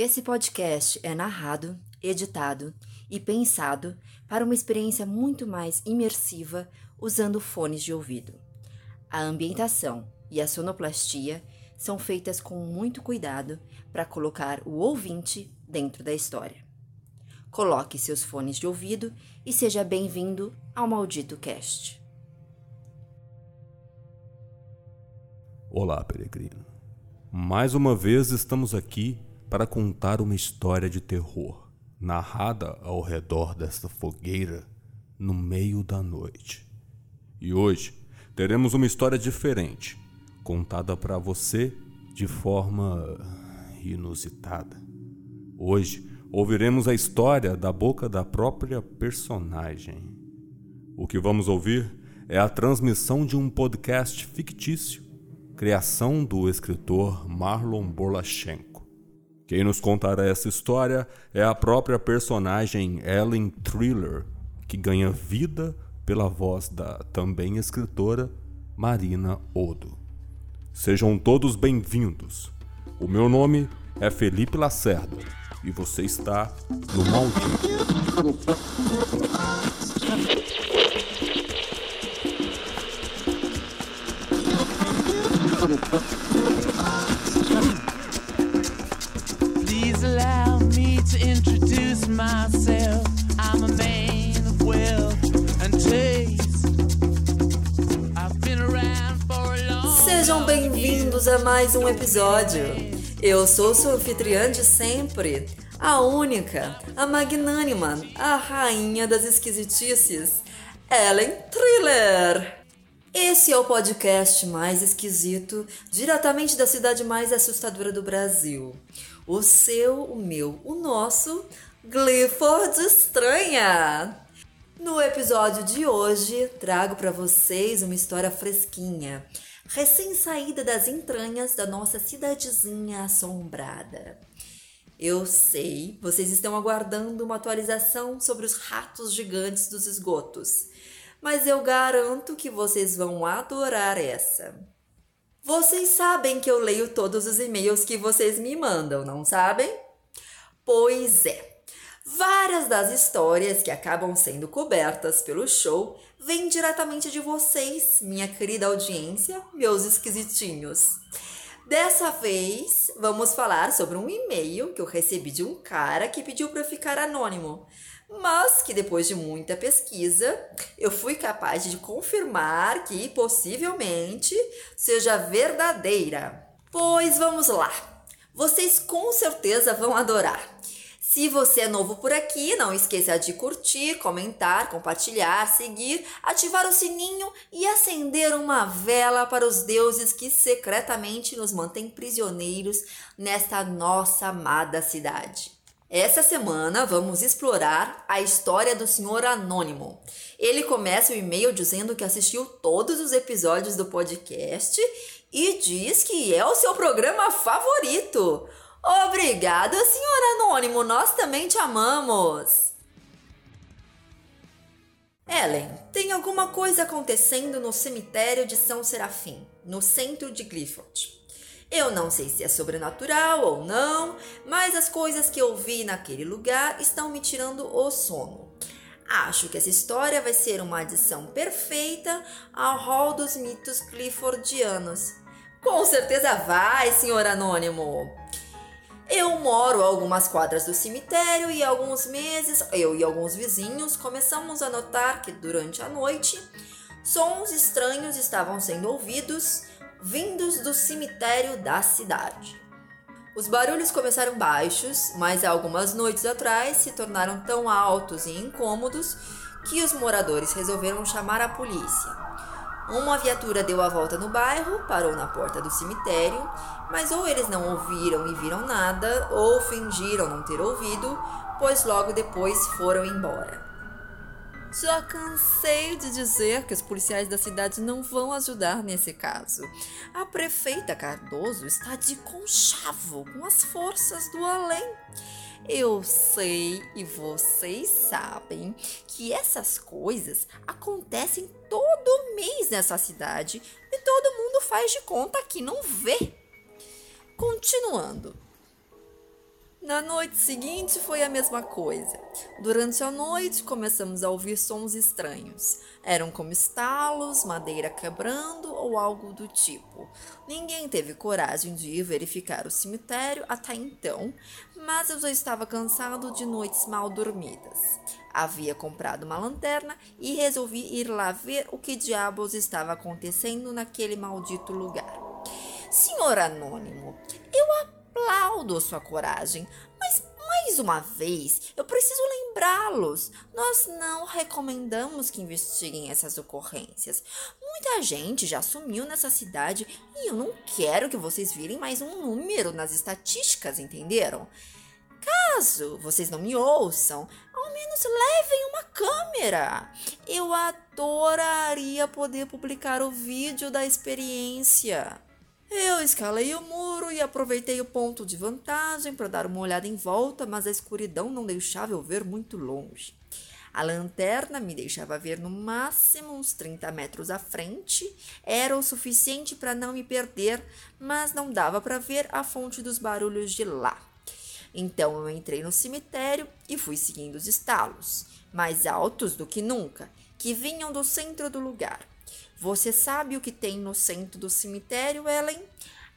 Esse podcast é narrado, editado e pensado para uma experiência muito mais imersiva usando fones de ouvido. A ambientação e a sonoplastia são feitas com muito cuidado para colocar o ouvinte dentro da história. Coloque seus fones de ouvido e seja bem-vindo ao Maldito Cast. Olá, peregrino. Mais uma vez estamos aqui para contar uma história de terror, narrada ao redor desta fogueira no meio da noite. E hoje teremos uma história diferente, contada para você de forma inusitada. Hoje ouviremos a história da boca da própria personagem. O que vamos ouvir é a transmissão de um podcast fictício, criação do escritor Marlon Borlachenko. Quem nos contará essa história é a própria personagem Ellen Thriller, que ganha vida pela voz da também escritora Marina Odo. Sejam todos bem-vindos. O meu nome é Felipe Lacerda e você está no Maldito. myself. I'm a man of wealth and taste. I've been around for a long Sejam bem-vindos a mais um episódio. Eu sou sua anfitriã de sempre, a única, a magnânima, a rainha das esquisitices, Ellen Thriller. Esse é o podcast mais esquisito, diretamente da cidade mais assustadora do Brasil. O seu, o meu, o nosso Clifford Estranha. No episódio de hoje, trago para vocês uma história fresquinha, recém-saída das entranhas da nossa cidadezinha assombrada. Eu sei, vocês estão aguardando uma atualização sobre os ratos gigantes dos esgotos, mas eu garanto que vocês vão adorar essa. Vocês sabem que eu leio todos os e-mails que vocês me mandam, não sabem? Pois é. Várias das histórias que acabam sendo cobertas pelo show vêm diretamente de vocês, minha querida audiência, meus esquisitinhos. Dessa vez, vamos falar sobre um e-mail que eu recebi de um cara que pediu para ficar anônimo, mas que depois de muita pesquisa, eu fui capaz de confirmar que possivelmente seja verdadeira. Pois vamos lá. Vocês com certeza vão adorar. Se você é novo por aqui, não esqueça de curtir, comentar, compartilhar, seguir, ativar o sininho e acender uma vela para os deuses que secretamente nos mantêm prisioneiros nesta nossa amada cidade. Essa semana vamos explorar a história do Senhor Anônimo. Ele começa o e-mail dizendo que assistiu todos os episódios do podcast e diz que é o seu programa favorito. Obrigada, senhor Anônimo, nós também te amamos. Ellen, tem alguma coisa acontecendo no cemitério de São Serafim, no centro de Clifford. Eu não sei se é sobrenatural ou não, mas as coisas que eu vi naquele lugar estão me tirando o sono. Acho que essa história vai ser uma adição perfeita ao hall dos mitos cliffordianos. Com certeza vai, senhor Anônimo. Eu moro algumas quadras do cemitério e alguns meses, eu e alguns vizinhos começamos a notar que durante a noite sons estranhos estavam sendo ouvidos vindos do cemitério da cidade. Os barulhos começaram baixos, mas algumas noites atrás se tornaram tão altos e incômodos que os moradores resolveram chamar a polícia. Uma viatura deu a volta no bairro, parou na porta do cemitério, mas ou eles não ouviram e viram nada, ou fingiram não ter ouvido, pois logo depois foram embora. Já cansei de dizer que os policiais da cidade não vão ajudar nesse caso. A prefeita Cardoso está de conchavo com as forças do além. Eu sei e vocês sabem que essas coisas acontecem todo mês nessa cidade e todo mundo faz de conta que não vê. Continuando. Na noite seguinte foi a mesma coisa. Durante a noite começamos a ouvir sons estranhos. Eram como estalos, madeira quebrando ou algo do tipo. Ninguém teve coragem de ir verificar o cemitério até então, mas eu já estava cansado de noites mal dormidas. Havia comprado uma lanterna e resolvi ir lá ver o que diabos estava acontecendo naquele maldito lugar. Senhor Anônimo, eu aplaudo sua coragem, mas mais uma vez eu preciso lembrá-los. Nós não recomendamos que investiguem essas ocorrências. Muita gente já sumiu nessa cidade e eu não quero que vocês virem mais um número nas estatísticas, entenderam? Caso vocês não me ouçam, ao menos levem uma câmera. Eu adoraria poder publicar o vídeo da experiência. Eu escalei o muro e aproveitei o ponto de vantagem para dar uma olhada em volta, mas a escuridão não deixava eu ver muito longe. A lanterna me deixava ver no máximo uns 30 metros à frente. Era o suficiente para não me perder, mas não dava para ver a fonte dos barulhos de lá. Então eu entrei no cemitério e fui seguindo os estalos, mais altos do que nunca, que vinham do centro do lugar. Você sabe o que tem no centro do cemitério, Ellen?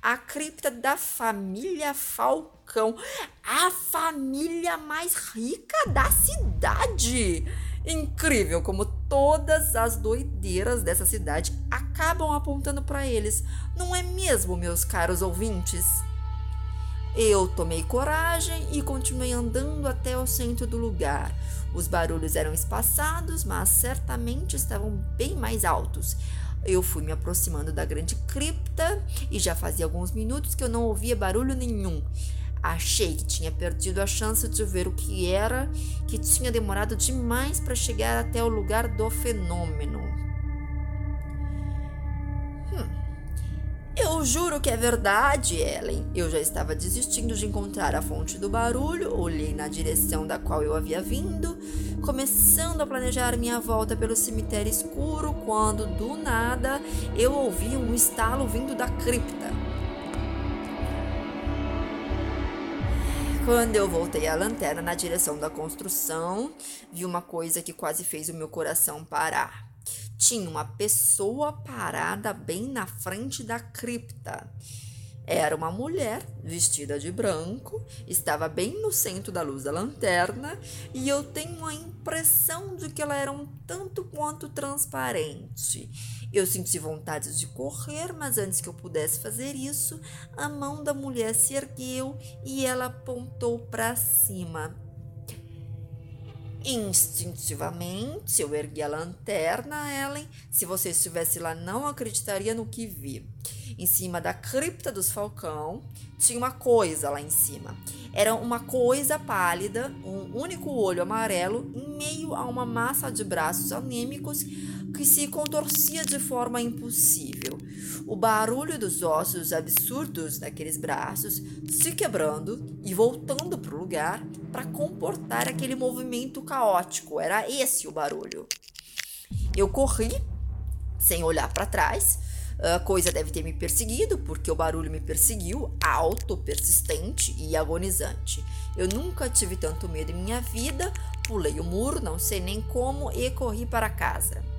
A cripta da família Falcão, a família mais rica da cidade. Incrível como todas as doideiras dessa cidade acabam apontando para eles, não é mesmo, meus caros ouvintes? Eu tomei coragem e continuei andando até o centro do lugar. Os barulhos eram espaçados, mas certamente estavam bem mais altos. Eu fui me aproximando da grande cripta e já fazia alguns minutos que eu não ouvia barulho nenhum. Achei que tinha perdido a chance de ver o que era, que tinha demorado demais para chegar até o lugar do fenômeno. Eu juro que é verdade, Ellen. Eu já estava desistindo de encontrar a fonte do barulho, olhei na direção da qual eu havia vindo, começando a planejar minha volta pelo cemitério escuro, quando do nada eu ouvi um estalo vindo da cripta. Quando eu voltei a lanterna na direção da construção, vi uma coisa que quase fez o meu coração parar tinha uma pessoa parada bem na frente da cripta. Era uma mulher vestida de branco, estava bem no centro da luz da lanterna e eu tenho a impressão de que ela era um tanto quanto transparente. Eu senti vontade de correr, mas antes que eu pudesse fazer isso, a mão da mulher se ergueu e ela apontou para cima. Instintivamente, eu ergui a lanterna, Ellen. Se você estivesse lá, não acreditaria no que vi. Em cima da cripta dos Falcão, tinha uma coisa lá em cima. Era uma coisa pálida, um único olho amarelo, em meio a uma massa de braços anêmicos que se contorcia de forma impossível. O barulho dos ossos absurdos daqueles braços se quebrando e voltando para o lugar para comportar aquele movimento caótico. Era esse o barulho. Eu corri sem olhar para trás. A coisa deve ter me perseguido, porque o barulho me perseguiu, alto, persistente e agonizante. Eu nunca tive tanto medo em minha vida, pulei o muro, não sei nem como, e corri para casa.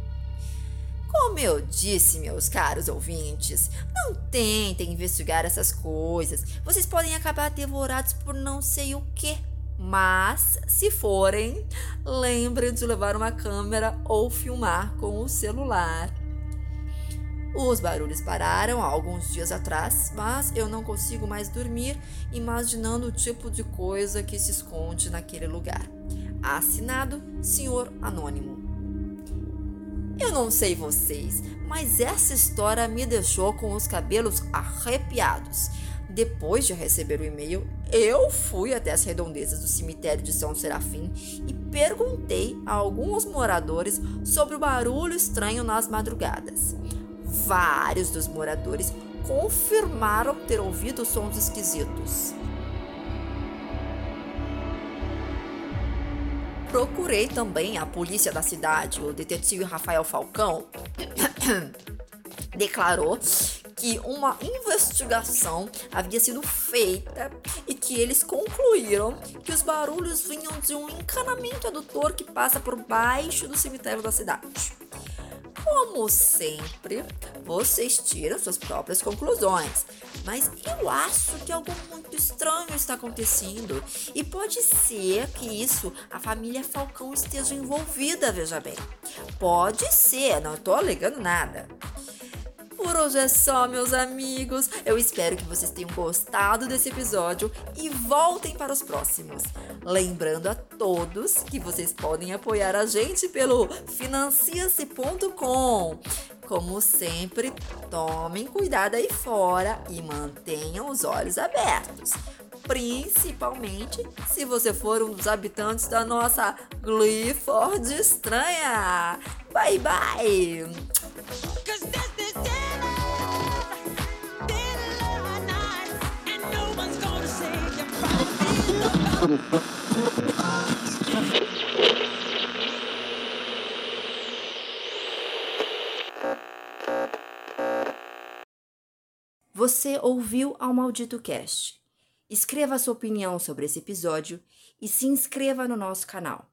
Como eu disse, meus caros ouvintes, não tentem investigar essas coisas. Vocês podem acabar devorados por não sei o que. Mas, se forem, lembrem de levar uma câmera ou filmar com o celular. Os barulhos pararam há alguns dias atrás, mas eu não consigo mais dormir imaginando o tipo de coisa que se esconde naquele lugar. Assinado Senhor Anônimo. Eu não sei vocês, mas essa história me deixou com os cabelos arrepiados. Depois de receber o e-mail, eu fui até as redondezas do cemitério de São Serafim e perguntei a alguns moradores sobre o barulho estranho nas madrugadas. Vários dos moradores confirmaram ter ouvido sons esquisitos. Procurei também a polícia da cidade. O detetive Rafael Falcão declarou que uma investigação havia sido feita e que eles concluíram que os barulhos vinham de um encanamento adutor que passa por baixo do cemitério da cidade. Como sempre, vocês tiram suas próprias conclusões, mas eu acho que algo muito estranho está acontecendo e pode ser que isso a família Falcão esteja envolvida, veja bem. Pode ser, não estou alegando nada. Por hoje é só, meus amigos. Eu espero que vocês tenham gostado desse episódio e voltem para os próximos. Lembrando a todos que vocês podem apoiar a gente pelo financia-se.com. Como sempre, tomem cuidado aí fora e mantenham os olhos abertos. Principalmente se você for um dos habitantes da nossa Glyford estranha. Bye bye! Você ouviu ao Maldito Cast. Escreva sua opinião sobre esse episódio e se inscreva no nosso canal.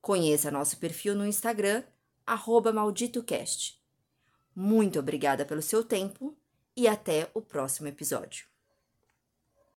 Conheça nosso perfil no Instagram, MalditoCast. Muito obrigada pelo seu tempo e até o próximo episódio.